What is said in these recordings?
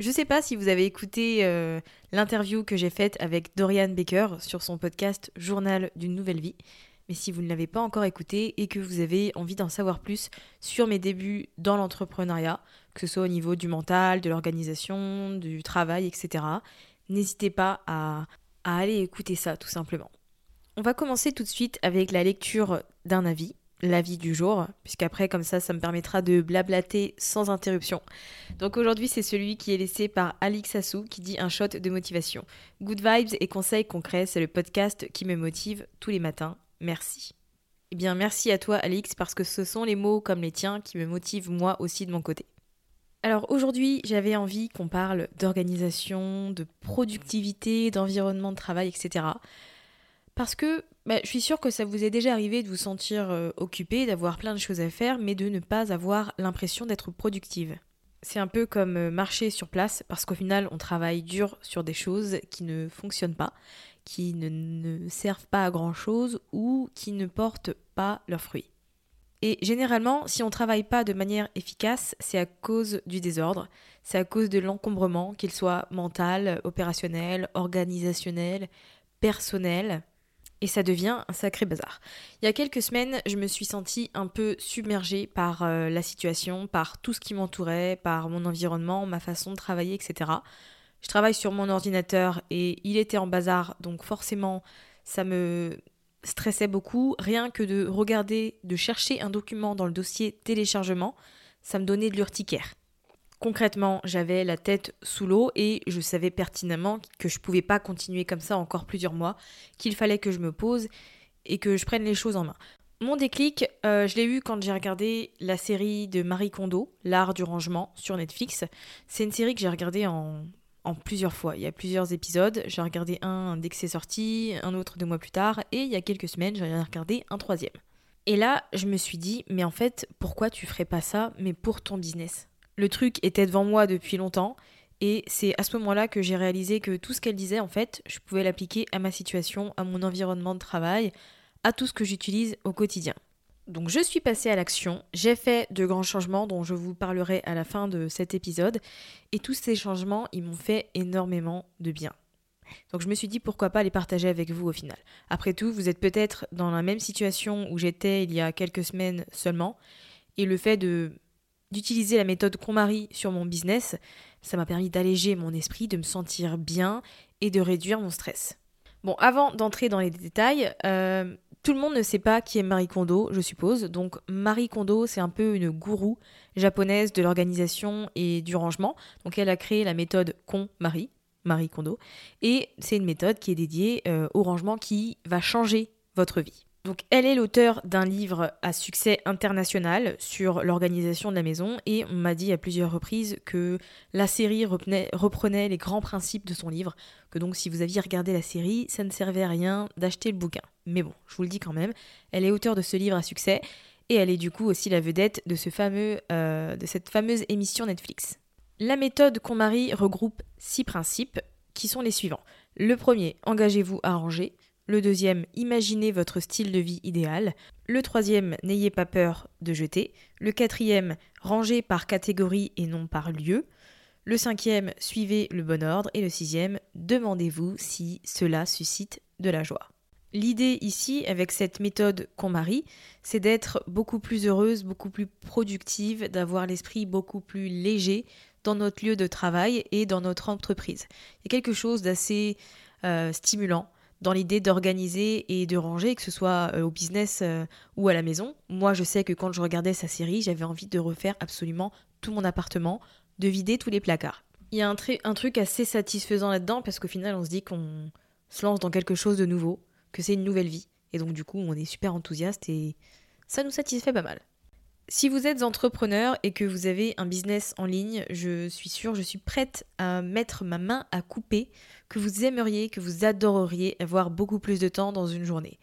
je sais pas si vous avez écouté euh, l'interview que j'ai faite avec Dorian Baker sur son podcast Journal d'une nouvelle vie. Mais si vous ne l'avez pas encore écouté et que vous avez envie d'en savoir plus sur mes débuts dans l'entrepreneuriat, que ce soit au niveau du mental, de l'organisation, du travail, etc., n'hésitez pas à aller écouter ça tout simplement. On va commencer tout de suite avec la lecture d'un avis l'avis du jour, puisqu'après, comme ça, ça me permettra de blablater sans interruption. Donc aujourd'hui, c'est celui qui est laissé par Alix Assou qui dit un shot de motivation. Good vibes et conseils concrets, c'est le podcast qui me motive tous les matins. Merci. Eh bien, merci à toi, Alix, parce que ce sont les mots comme les tiens qui me motivent moi aussi de mon côté. Alors aujourd'hui, j'avais envie qu'on parle d'organisation, de productivité, d'environnement de travail, etc. Parce que bah, je suis sûre que ça vous est déjà arrivé de vous sentir euh, occupé, d'avoir plein de choses à faire, mais de ne pas avoir l'impression d'être productive. C'est un peu comme euh, marcher sur place, parce qu'au final, on travaille dur sur des choses qui ne fonctionnent pas, qui ne, ne servent pas à grand chose ou qui ne portent pas leurs fruits. Et généralement, si on ne travaille pas de manière efficace, c'est à cause du désordre, c'est à cause de l'encombrement, qu'il soit mental, opérationnel, organisationnel, personnel et ça devient un sacré bazar. Il y a quelques semaines, je me suis sentie un peu submergée par euh, la situation, par tout ce qui m'entourait, par mon environnement, ma façon de travailler, etc. Je travaille sur mon ordinateur et il était en bazar, donc forcément, ça me stressait beaucoup. Rien que de regarder, de chercher un document dans le dossier téléchargement, ça me donnait de l'urticaire. Concrètement, j'avais la tête sous l'eau et je savais pertinemment que je ne pouvais pas continuer comme ça encore plusieurs mois, qu'il fallait que je me pose et que je prenne les choses en main. Mon déclic, euh, je l'ai eu quand j'ai regardé la série de Marie Kondo, L'art du rangement, sur Netflix. C'est une série que j'ai regardée en, en, plusieurs fois. Il y a plusieurs épisodes. J'ai regardé un dès que c'est sorti, un autre deux mois plus tard, et il y a quelques semaines, j'en ai regardé un troisième. Et là, je me suis dit, mais en fait, pourquoi tu ferais pas ça, mais pour ton business? Le truc était devant moi depuis longtemps. Et c'est à ce moment-là que j'ai réalisé que tout ce qu'elle disait, en fait, je pouvais l'appliquer à ma situation, à mon environnement de travail, à tout ce que j'utilise au quotidien. Donc je suis passée à l'action, j'ai fait de grands changements dont je vous parlerai à la fin de cet épisode, et tous ces changements, ils m'ont fait énormément de bien. Donc je me suis dit pourquoi pas les partager avec vous au final. Après tout, vous êtes peut-être dans la même situation où j'étais il y a quelques semaines seulement, et le fait de d'utiliser la méthode KonMari sur mon business, ça m'a permis d'alléger mon esprit, de me sentir bien et de réduire mon stress. Bon, avant d'entrer dans les détails, euh, Tout le monde ne sait pas qui est Marie Kondo, je suppose. Donc Marie Kondo, c'est un peu une gourou japonaise de l'organisation et du rangement. Donc elle a créé la méthode KonMari, Marie Kondo, et c'est une méthode qui est dédiée euh, au rangement qui va changer votre vie. Donc elle est l'auteur d'un livre à succès international sur l'organisation de la maison et on m'a dit à plusieurs reprises que la série reprenait les grands principes de son livre, que donc si vous aviez regardé la série, ça ne servait à rien d'acheter le bouquin. Mais bon, je vous le dis quand même, elle est auteure de ce livre à succès et elle est du coup aussi la vedette de, euh, de cette fameuse émission Netflix. La méthode qu'on marie regroupe six principes qui sont les suivants. Le premier, engagez-vous à ranger. Le deuxième, imaginez votre style de vie idéal. Le troisième, n'ayez pas peur de jeter. Le quatrième, rangez par catégorie et non par lieu. Le cinquième, suivez le bon ordre. Et le sixième, demandez-vous si cela suscite de la joie. L'idée ici, avec cette méthode qu'on marie, c'est d'être beaucoup plus heureuse, beaucoup plus productive, d'avoir l'esprit beaucoup plus léger dans notre lieu de travail et dans notre entreprise. Il y a quelque chose d'assez euh, stimulant dans l'idée d'organiser et de ranger, que ce soit euh, au business euh, ou à la maison. Moi, je sais que quand je regardais sa série, j'avais envie de refaire absolument tout mon appartement, de vider tous les placards. Il y a un, un truc assez satisfaisant là-dedans parce qu'au final, on se dit qu'on se lance dans quelque chose de nouveau, que c'est une nouvelle vie. Et donc, du coup, on est super enthousiaste et ça nous satisfait pas mal. Si vous êtes entrepreneur et que vous avez un business en ligne, je suis sûre, je suis prête à mettre ma main à couper que vous aimeriez, que vous adoreriez avoir beaucoup plus de temps dans une journée.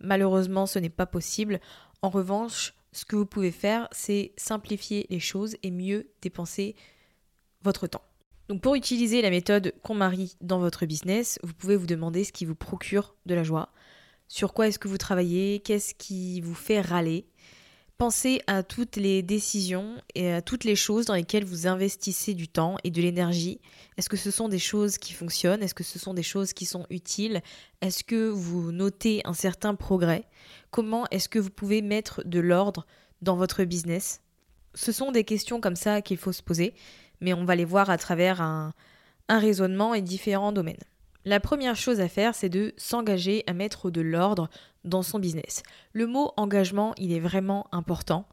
Malheureusement, ce n'est pas possible. En revanche, ce que vous pouvez faire, c'est simplifier les choses et mieux dépenser votre temps. Donc pour utiliser la méthode qu'on marie dans votre business, vous pouvez vous demander ce qui vous procure de la joie, sur quoi est-ce que vous travaillez, qu'est-ce qui vous fait râler, Pensez à toutes les décisions et à toutes les choses dans lesquelles vous investissez du temps et de l'énergie. Est-ce que ce sont des choses qui fonctionnent? Est-ce que ce sont des choses qui sont utiles? Est-ce que vous notez un certain progrès? Comment est-ce que vous pouvez mettre de l'ordre dans votre business? Ce sont des questions comme ça qu'il faut se poser, mais on va les voir à travers un, raisonnement et différents domaines. La première chose à faire, c'est de s'engager à mettre de l'ordre dans son business. Le mot engagement, il est vraiment important.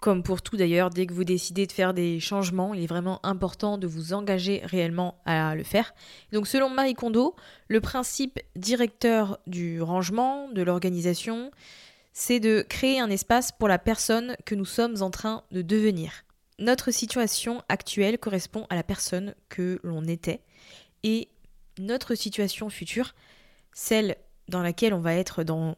Comme pour tout d'ailleurs, dès que vous décidez de faire des changements, il est vraiment important de vous engager réellement à le faire. Donc selon Marie Kondo, le principe directeur du rangement, de l'organisation, c'est de créer un espace pour la personne que nous sommes en train de devenir. Notre situation actuelle correspond à la personne que l'on était et notre situation future, celle dans laquelle on va être dans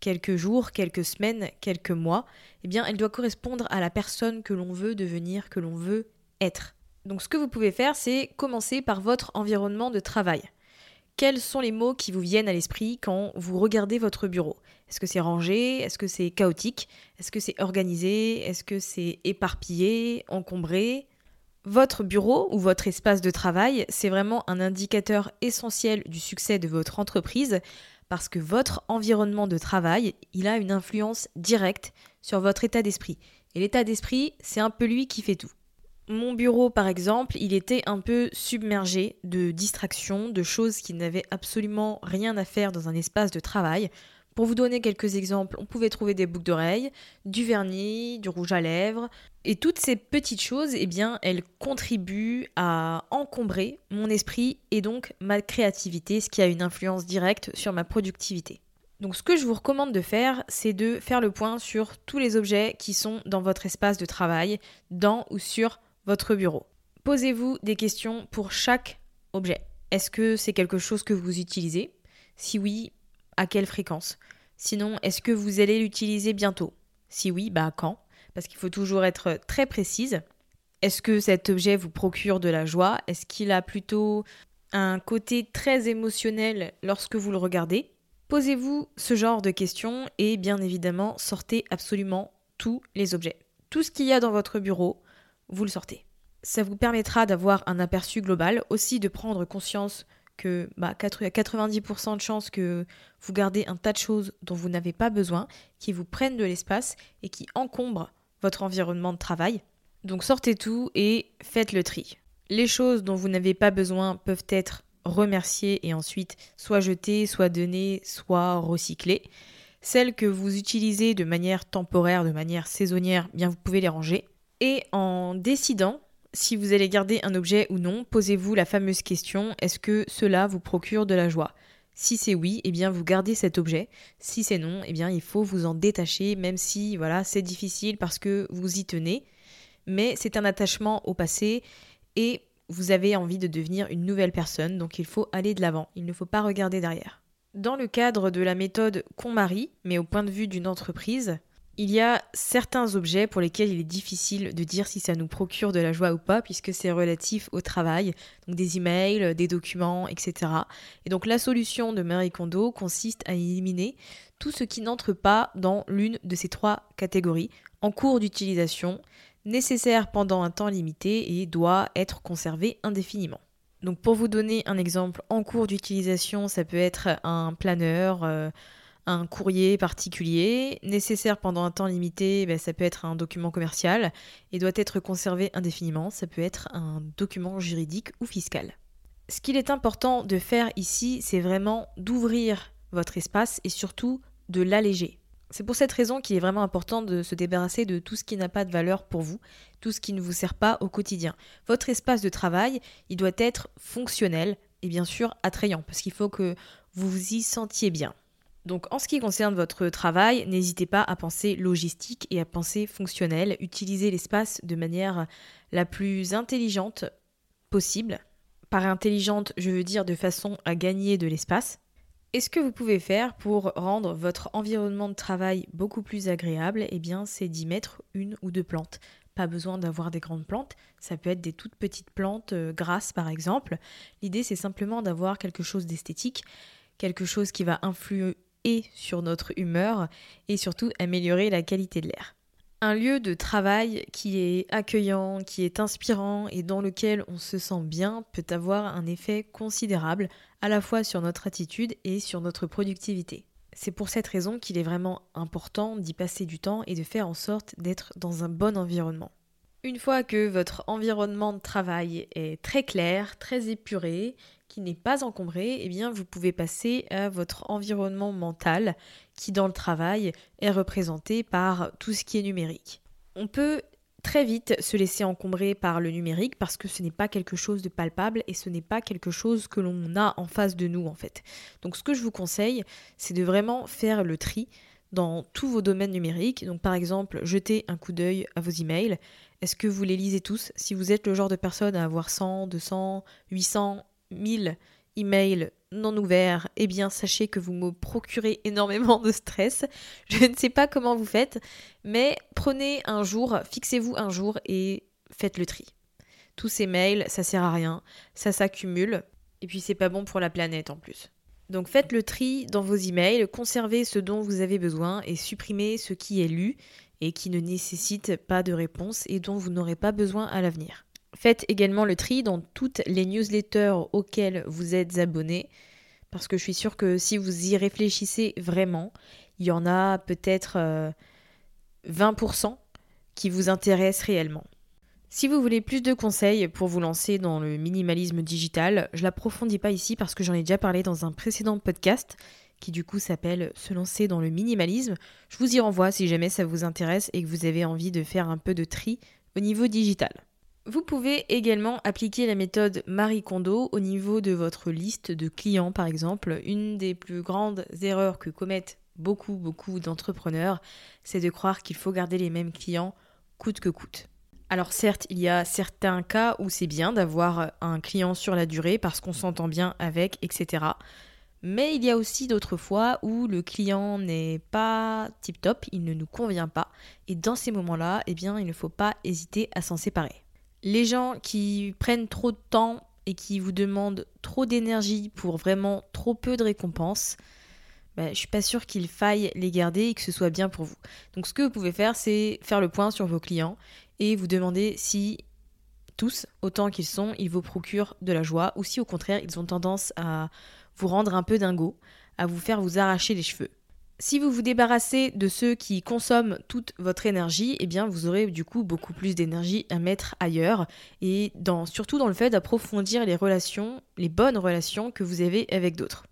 quelques jours, quelques semaines, quelques mois, eh bien, elle doit correspondre à la personne que l'on veut devenir, que l'on veut être. Donc ce que vous pouvez faire, c'est commencer par votre environnement de travail. Quels sont les mots qui vous viennent à l'esprit quand vous regardez votre bureau? Est-ce que c'est rangé? Est-ce que c'est chaotique? Est-ce que c'est organisé? Est-ce que c'est éparpillé, encombré? Votre bureau ou votre espace de travail, c'est vraiment un indicateur essentiel du succès de votre entreprise parce que votre environnement de travail, il a une influence directe sur votre état d'esprit. Et l'état d'esprit, c'est un peu lui qui fait tout. Mon bureau, par exemple, il était un peu submergé de distractions, de choses qui n'avaient absolument rien à faire dans un espace de travail. Pour vous donner quelques exemples, on pouvait trouver des boucles d'oreilles, du vernis, du rouge à lèvres. Et toutes ces petites choses, eh bien, elles contribuent à encombrer mon esprit et donc ma créativité, ce qui a une influence directe sur ma productivité. Donc ce que je vous recommande de faire, c'est de faire le point sur tous les objets qui sont dans votre espace de travail, dans ou sur votre bureau. Posez-vous des questions pour chaque objet. Est-ce que c'est quelque chose que vous utilisez? Si oui, à quelle fréquence Sinon, est-ce que vous allez l'utiliser bientôt? Si oui, bah quand? Parce qu'il faut toujours être très précise. Est-ce que cet objet vous procure de la joie? Est-ce qu'il a plutôt un côté très émotionnel lorsque vous le regardez? Posez-vous ce genre de questions et bien évidemment sortez absolument tous les objets. Tout ce qu'il y a dans votre bureau, vous le sortez. Ça vous permettra d'avoir un aperçu global, aussi de prendre conscience que bah, 90% de chances que vous gardez un tas de choses dont vous n'avez pas besoin, qui vous prennent de l'espace et qui encombrent votre environnement de travail. Donc sortez tout et faites le tri. Les choses dont vous n'avez pas besoin peuvent être remerciées et ensuite soit jetées, soit données, soit recyclées. Celles que vous utilisez de manière temporaire, de manière saisonnière, bien vous pouvez les ranger. Et en décidant si vous allez garder un objet ou non, posez-vous la fameuse question est-ce que cela vous procure de la joie? Si c'est oui, eh bien vous gardez cet objet. Si c'est non, eh bien il faut vous en détacher, même si voilà c'est difficile parce que vous y tenez. Mais c'est un attachement au passé et vous avez envie de devenir une nouvelle personne, donc il faut aller de l'avant. Il ne faut pas regarder derrière. Dans le cadre de la méthode KonMari, mais au point de vue d'une entreprise, il y a certains objets pour lesquels il est difficile de dire si ça nous procure de la joie ou pas, puisque c'est relatif au travail, donc des emails, des documents, etc. Et donc la solution de Marie Kondo consiste à éliminer tout ce qui n'entre pas dans l'une de ces trois catégories, en cours d'utilisation, nécessaire pendant un temps limité et doit être conservé indéfiniment. Donc pour vous donner un exemple en cours d'utilisation, ça peut être un planeur, euh, un courrier particulier, nécessaire pendant un temps limité, ben, ça peut être un document commercial, et doit être conservé indéfiniment, ça peut être un document juridique ou fiscal. Ce qu'il est important de faire ici, c'est vraiment d'ouvrir votre espace et surtout de l'alléger. C'est pour cette raison qu'il est vraiment important de se débarrasser de tout ce qui n'a pas de valeur pour vous, tout ce qui ne vous sert pas au quotidien. Votre espace de travail, il doit être fonctionnel et bien sûr attrayant, parce qu'il faut que vous vous y sentiez bien. Donc en ce qui concerne votre travail, n'hésitez pas à penser logistique et à penser fonctionnel. Utilisez l'espace de manière la plus intelligente possible. Par intelligente, je veux dire de façon à gagner de l'espace. Et ce que vous pouvez faire pour rendre votre environnement de travail beaucoup plus agréable, eh bien, c'est d'y mettre une ou deux plantes. Pas besoin d'avoir des grandes plantes, ça peut être des toutes petites plantes euh, grasses par exemple. L'idée c'est simplement d'avoir quelque chose d'esthétique, quelque chose qui va influer et sur notre humeur et surtout améliorer la qualité de l'air. Un lieu de travail qui est accueillant, qui est inspirant et dans lequel on se sent bien peut avoir un effet considérable à la fois sur notre attitude et sur notre productivité. C'est pour cette raison qu'il est vraiment important d'y passer du temps et de faire en sorte d'être dans un bon environnement. Une fois que votre environnement de travail est très clair, très épuré, qui n'est pas encombré, eh bien vous pouvez passer à votre environnement mental qui dans le travail est représenté par tout ce qui est numérique. On peut très vite se laisser encombrer par le numérique parce que ce n'est pas quelque chose de palpable et ce n'est pas quelque chose que l'on a en face de nous en fait. Donc ce que je vous conseille, c'est de vraiment faire le tri dans tous vos domaines numériques. Donc par exemple, jetez un coup d'œil à vos emails. Est-ce que vous les lisez tous? Si vous êtes le genre de personne à avoir 100, 200, 800, 1000 emails non ouverts, eh bien sachez que vous me procurez énormément de stress. Je ne sais pas comment vous faites, mais prenez un jour, fixez-vous un jour et faites le tri. Tous ces mails, ça sert à rien, ça s'accumule, et puis c'est pas bon pour la planète en plus. Donc faites le tri dans vos emails, conservez ce dont vous avez besoin et supprimez ce qui est lu et qui ne nécessite pas de réponse et dont vous n'aurez pas besoin à l'avenir. Faites également le tri dans toutes les newsletters auxquelles vous êtes abonné, parce que je suis sûre que si vous y réfléchissez vraiment, il y en a peut-être 20% euh, qui vous intéressent réellement. Si vous voulez plus de conseils pour vous lancer dans le minimalisme digital, je l'approfondis pas ici parce que j'en ai déjà parlé dans un précédent podcast qui du coup s'appelle Se lancer dans le minimalisme. Je vous y renvoie si jamais ça vous intéresse et que vous avez envie de faire un peu de tri au niveau digital. Vous pouvez également appliquer la méthode Marie Kondo au niveau de votre liste de clients par exemple. Une des plus grandes erreurs que commettent beaucoup beaucoup d'entrepreneurs, c'est de croire qu'il faut garder les mêmes clients coûte que coûte. Alors certes, il y a certains cas où c'est bien d'avoir un client sur la durée parce qu'on s'entend bien avec, etc. Mais il y a aussi d'autres fois où le client n'est pas tip top, il ne nous convient pas. Et dans ces moments-là, eh bien, il ne faut pas hésiter à s'en séparer. Les gens qui prennent trop de temps et qui vous demandent trop d'énergie pour vraiment trop peu de récompenses, ben, je suis pas sûre qu'il faille les garder et que ce soit bien pour vous. Donc ce que vous pouvez faire, c'est faire le point sur vos clients et vous demander si tous, autant qu'ils sont, ils vous procurent de la joie ou si au contraire ils ont tendance à vous rendre un peu dingo, à vous faire vous arracher les cheveux. Si vous vous débarrassez de ceux qui consomment toute votre énergie, eh bien vous aurez du coup beaucoup plus d'énergie à mettre ailleurs et surtout dans le fait d'approfondir les relations, les bonnes relations que vous avez avec d'autres.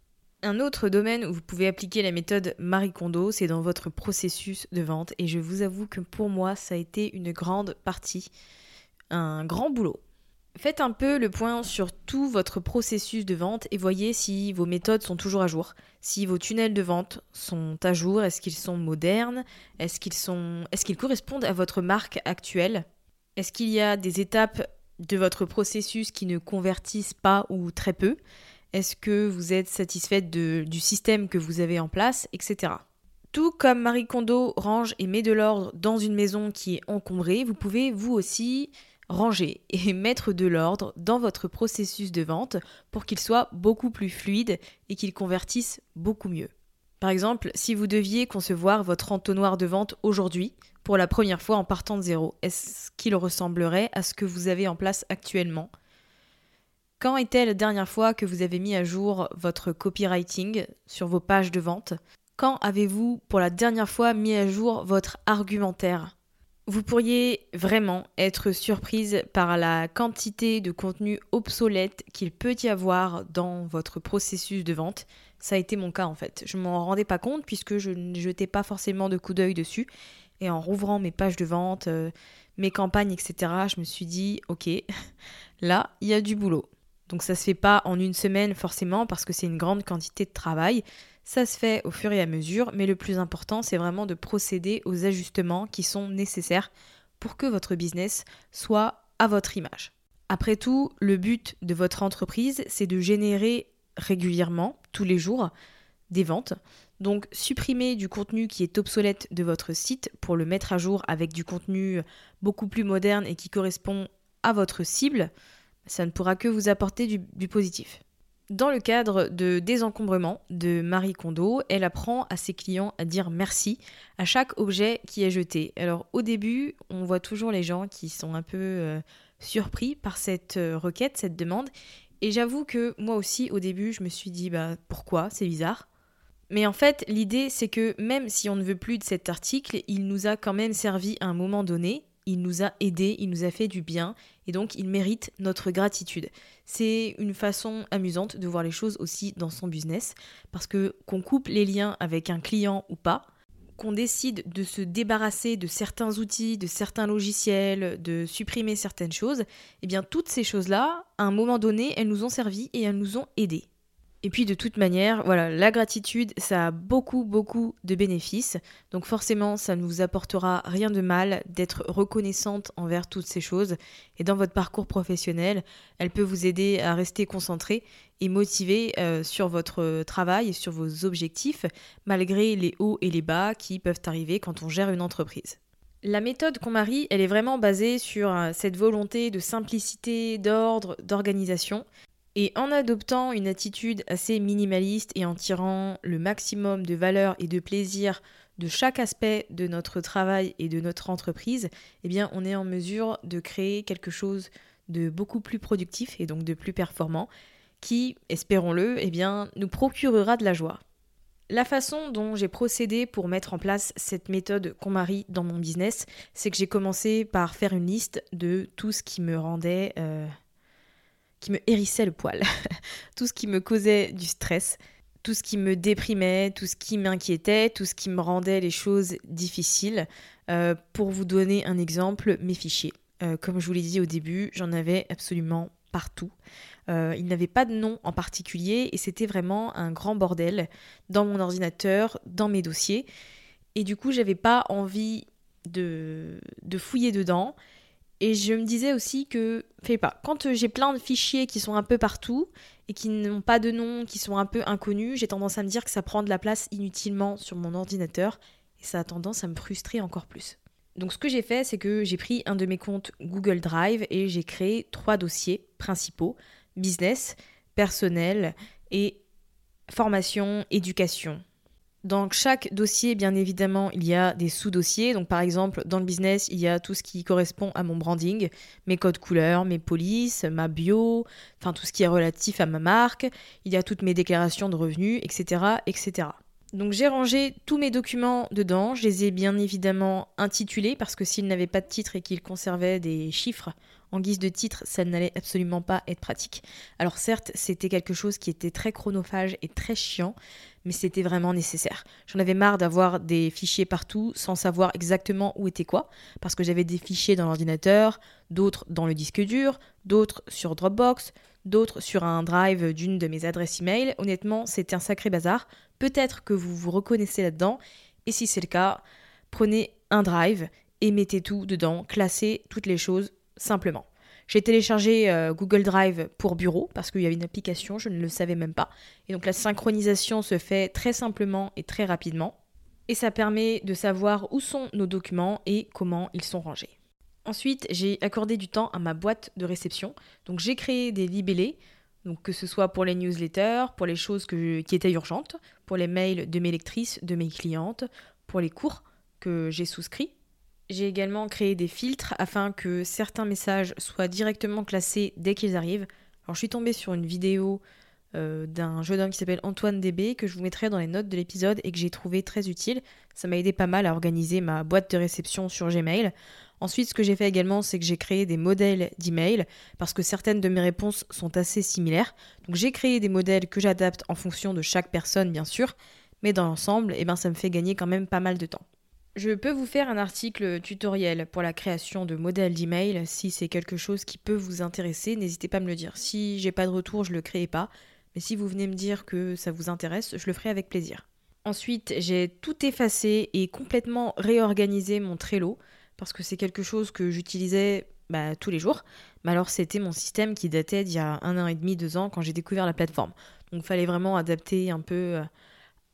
Un autre domaine où vous pouvez appliquer la méthode Marie Kondo, c'est dans votre processus de vente. Et je vous avoue que pour moi, ça a été une grande partie, un grand boulot. Faites un peu le point sur tout votre processus de vente et voyez si vos méthodes sont toujours à jour, si vos tunnels de vente sont à jour, est-ce qu'ils sont modernes, est-ce qu'ils sont est-ce correspondent à votre marque actuelle? Est-ce qu'il y a des étapes de votre processus qui ne convertissent pas ou très peu? Est-ce que vous êtes satisfaite du système que vous avez en place, etc. Tout comme Marie Kondo range et met de l'ordre dans une maison qui est encombrée, vous pouvez vous aussi ranger et mettre de l'ordre dans votre processus de vente pour qu'il soit beaucoup plus fluide et qu'il convertisse beaucoup mieux. Par exemple, si vous deviez concevoir votre entonnoir de vente aujourd'hui, pour la première fois en partant de zéro, est-ce qu'il ressemblerait à ce que vous avez en place actuellement? Quand était la dernière fois que vous avez mis à jour votre copywriting sur vos pages de vente? Quand avez-vous pour la dernière fois mis à jour votre argumentaire? Vous pourriez vraiment être surprise par la quantité de contenu obsolète qu'il peut y avoir dans votre processus de vente. Ça a été mon cas en fait. Je m'en rendais pas compte puisque je ne jetais pas forcément de coup d'œil dessus. Et en rouvrant mes pages de vente, euh, mes campagnes, etc., je me suis dit, ok, là, il y a du boulot. Donc ça se fait pas en une semaine forcément parce que c'est une grande quantité de travail. Ça se fait au fur et à mesure, mais le plus important, c'est vraiment de procéder aux ajustements qui sont nécessaires pour que votre business soit à votre image. Après tout, le but de votre entreprise, c'est de générer régulièrement, tous les jours, des ventes. Donc supprimer du contenu qui est obsolète de votre site pour le mettre à jour avec du contenu beaucoup plus moderne et qui correspond à votre cible, ça ne pourra que vous apporter du, positif. Dans le cadre de désencombrement de Marie Kondo, elle apprend à ses clients à dire merci à chaque objet qui est jeté. Alors au début, on voit toujours les gens qui sont un peu euh, surpris par cette euh, requête, cette demande. Et j'avoue que moi aussi, au début, je me suis dit, bah pourquoi? C'est bizarre. Mais en fait, l'idée, c'est que même si on ne veut plus de cet article, il nous a quand même servi à un moment donné, il nous a aidés, il nous a fait du bien, et donc il mérite notre gratitude. C'est une façon amusante de voir les choses aussi dans son business, parce que qu'on coupe les liens avec un client ou pas, qu'on décide de se débarrasser de certains outils, de certains logiciels, de supprimer certaines choses, eh bien toutes ces choses-là, à un moment donné, elles nous ont servi et elles nous ont aidés. Et puis de toute manière, voilà, la gratitude, ça a beaucoup, beaucoup de bénéfices. Donc forcément, ça ne vous apportera rien de mal d'être reconnaissante envers toutes ces choses. Et dans votre parcours professionnel, elle peut vous aider à rester concentré et motivé euh, sur votre travail et sur vos objectifs, malgré les hauts et les bas qui peuvent arriver quand on gère une entreprise. La méthode qu'on marie, elle est vraiment basée sur euh, cette volonté de simplicité, d'ordre, d'organisation. Et en adoptant une attitude assez minimaliste et en tirant le maximum de valeur et de plaisir de chaque aspect de notre travail et de notre entreprise, eh bien on est en mesure de créer quelque chose de beaucoup plus productif et donc de plus performant qui, espérons-le, eh bien nous procurera de la joie. La façon dont j'ai procédé pour mettre en place cette méthode qu'on marie dans mon business, c'est que j'ai commencé par faire une liste de tout ce qui me rendait euh, qui me hérissait le poil, tout ce qui me causait du stress, tout ce qui me déprimait, tout ce qui m'inquiétait, tout ce qui me rendait les choses difficiles. Euh, pour vous donner un exemple, mes fichiers. Euh, comme je vous l'ai dit au début, j'en avais absolument partout. Euh, il n'avait pas de nom en particulier et c'était vraiment un grand bordel dans mon ordinateur, dans mes dossiers. Et du coup, j'avais pas envie de, de fouiller dedans. Et je me disais aussi que, fais pas, quand euh, j'ai plein de fichiers qui sont un peu partout et qui n'ont pas de nom, qui sont un peu inconnus, j'ai tendance à me dire que ça prend de la place inutilement sur mon ordinateur et ça a tendance à me frustrer encore plus. Donc ce que j'ai fait, c'est que j'ai pris un de mes comptes Google Drive et j'ai créé trois dossiers principaux, business, personnel et formation, éducation. Dans chaque dossier, bien évidemment, il y a des sous-dossiers. Donc, par exemple, dans le business, il y a tout ce qui correspond à mon branding, mes codes couleurs, mes polices, ma bio, enfin tout ce qui est relatif à ma marque. Il y a toutes mes déclarations de revenus, etc., etc. Donc j'ai rangé tous mes documents dedans, je les ai bien évidemment intitulés parce que s'ils n'avaient pas de titre et qu'ils conservaient des chiffres en guise de titre, ça n'allait absolument pas être pratique. Alors certes, c'était quelque chose qui était très chronophage et très chiant, mais c'était vraiment nécessaire. J'en avais marre d'avoir des fichiers partout sans savoir exactement où était quoi, parce que j'avais des fichiers dans l'ordinateur, d'autres dans le disque dur, d'autres sur Dropbox, d'autres sur un drive d'une de mes adresses email. Honnêtement, c'était un sacré bazar. Peut-être que vous vous reconnaissez là-dedans. Et si c'est le cas, prenez un drive et mettez tout dedans, classez toutes les choses simplement. J'ai téléchargé euh, Google Drive pour bureau parce qu'il y avait une application, je ne le savais même pas. Et donc la synchronisation se fait très simplement et très rapidement. Et ça permet de savoir où sont nos documents et comment ils sont rangés. Ensuite, j'ai accordé du temps à ma boîte de réception. Donc j'ai créé des libellés, que ce soit pour les newsletters, pour les choses qui étaient urgentes, pour les mails de mes lectrices, de mes clientes, pour les cours que j'ai souscrits. J'ai également créé des filtres afin que certains messages soient directement classés dès qu'ils arrivent. Alors je suis tombée sur une vidéo euh, d'un jeune homme qui s'appelle Antoine DB que je vous mettrai dans les notes de l'épisode et que j'ai trouvé très utile. Ça m'a aidé pas mal à organiser ma boîte de réception sur Gmail. Ensuite, ce que j'ai fait également, c'est que j'ai créé des modèles d'email parce que certaines de mes réponses sont assez similaires. Donc j'ai créé des modèles que j'adapte en fonction de chaque personne, bien sûr, mais dans l'ensemble, eh ben, ça me fait gagner quand même pas mal de temps. Je peux vous faire un article tutoriel pour la création de modèles d'email si c'est quelque chose qui peut vous intéresser, n'hésitez pas à me le dire. Si j'ai pas de retour, je le crée pas, mais si vous venez me dire que ça vous intéresse, je le ferai avec plaisir. Ensuite, j'ai tout effacé et complètement réorganisé mon Trello parce que c'est quelque chose que j'utilisais bah, tous les jours. Mais alors c'était mon système qui datait d'il y a un an et demi, deux ans quand j'ai découvert la plateforme. Donc il fallait vraiment adapter un peu euh,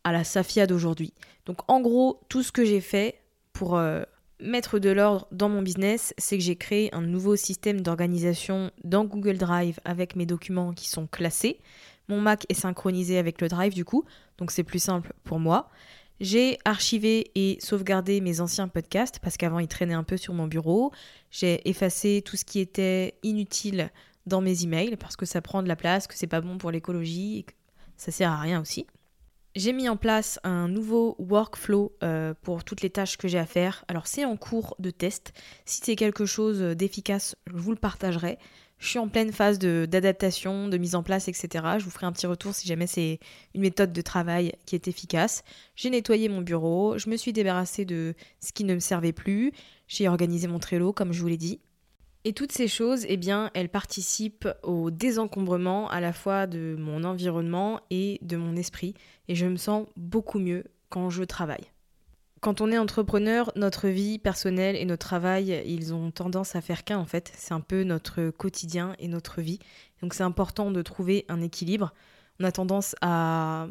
à la Safia d'aujourd'hui. Donc en gros, tout ce que j'ai fait pour euh, mettre de l'ordre dans mon business, c'est que j'ai créé un nouveau système d'organisation dans Google Drive avec mes documents qui sont classés. Mon Mac est synchronisé avec le Drive du coup, donc c'est plus simple pour moi. J'ai archivé et sauvegardé mes anciens podcasts parce qu'avant ils traînaient un peu sur mon bureau. J'ai effacé tout ce qui était inutile dans mes emails parce que ça prend de la place, que c'est pas bon pour l'écologie et que ça sert à rien aussi. J'ai mis en place un nouveau workflow euh, pour toutes les tâches que j'ai à faire. Alors c'est en cours de test. Si c'est quelque chose d'efficace, je vous le partagerai. Je suis en pleine phase d'adaptation, de, mise en place, etc. Je vous ferai un petit retour si jamais c'est une méthode de travail qui est efficace. J'ai nettoyé mon bureau, je me suis débarrassée de ce qui ne me servait plus, j'ai organisé mon Trello comme je vous l'ai dit. Et toutes ces choses, eh bien, elles participent au désencombrement à la fois de mon environnement et de mon esprit. Et je me sens beaucoup mieux quand je travaille. Quand on est entrepreneur, notre vie personnelle et notre travail, ils ont tendance à faire qu'un en fait. C'est un peu notre quotidien et notre vie. Donc c'est important de trouver un équilibre. On a tendance à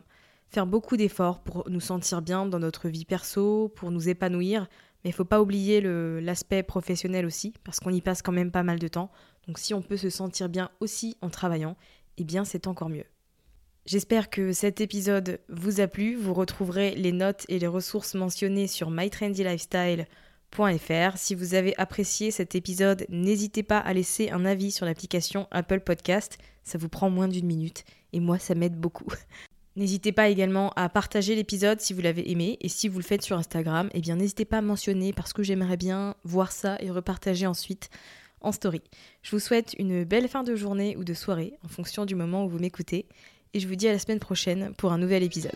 faire beaucoup d'efforts pour nous sentir bien dans notre vie perso, pour nous épanouir. Mais il faut pas oublier l'aspect professionnel aussi, parce qu'on y passe quand même pas mal de temps. Donc si on peut se sentir bien aussi en travaillant, eh bien c'est encore mieux. J'espère que cet épisode vous a plu. Vous retrouverez les notes et les ressources mentionnées sur mytrendylifestyle.fr. Si vous avez apprécié cet épisode, n'hésitez pas à laisser un avis sur l'application Apple Podcast. Ça vous prend moins d'une minute et moi, ça m'aide beaucoup. N'hésitez pas également à partager l'épisode si vous l'avez aimé et si vous le faites sur Instagram, eh bien n'hésitez pas à mentionner parce que j'aimerais bien voir ça et repartager ensuite en story. Je vous souhaite une belle fin de journée ou de soirée en fonction du moment où vous m'écoutez et je vous dis à la semaine prochaine pour un nouvel épisode.